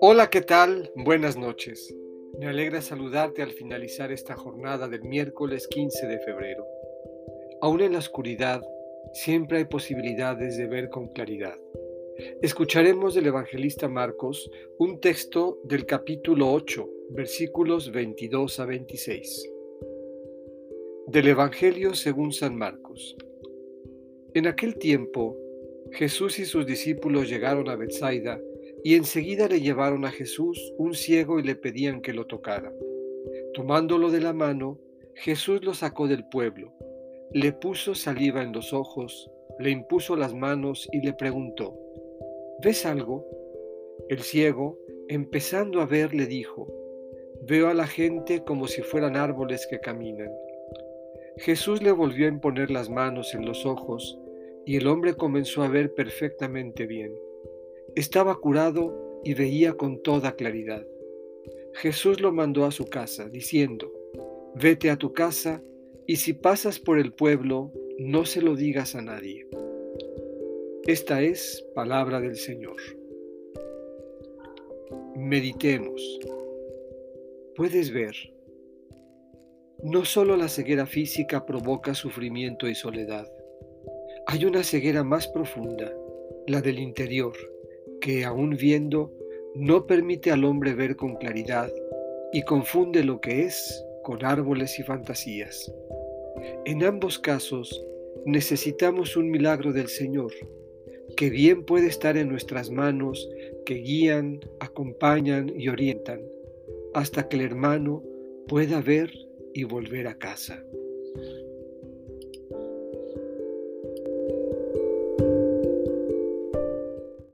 Hola, ¿qué tal? Buenas noches. Me alegra saludarte al finalizar esta jornada del miércoles 15 de febrero. Aún en la oscuridad, siempre hay posibilidades de ver con claridad. Escucharemos del evangelista Marcos un texto del capítulo 8, versículos 22 a 26. Del Evangelio según San Marcos. En aquel tiempo, Jesús y sus discípulos llegaron a Bethsaida y enseguida le llevaron a Jesús un ciego y le pedían que lo tocara. Tomándolo de la mano, Jesús lo sacó del pueblo, le puso saliva en los ojos, le impuso las manos y le preguntó, ¿ves algo? El ciego, empezando a ver, le dijo, veo a la gente como si fueran árboles que caminan. Jesús le volvió a imponer las manos en los ojos y el hombre comenzó a ver perfectamente bien. Estaba curado y veía con toda claridad. Jesús lo mandó a su casa, diciendo, Vete a tu casa y si pasas por el pueblo, no se lo digas a nadie. Esta es palabra del Señor. Meditemos. Puedes ver. No solo la ceguera física provoca sufrimiento y soledad. Hay una ceguera más profunda, la del interior, que aún viendo no permite al hombre ver con claridad y confunde lo que es con árboles y fantasías. En ambos casos necesitamos un milagro del Señor, que bien puede estar en nuestras manos, que guían, acompañan y orientan, hasta que el hermano pueda ver y volver a casa.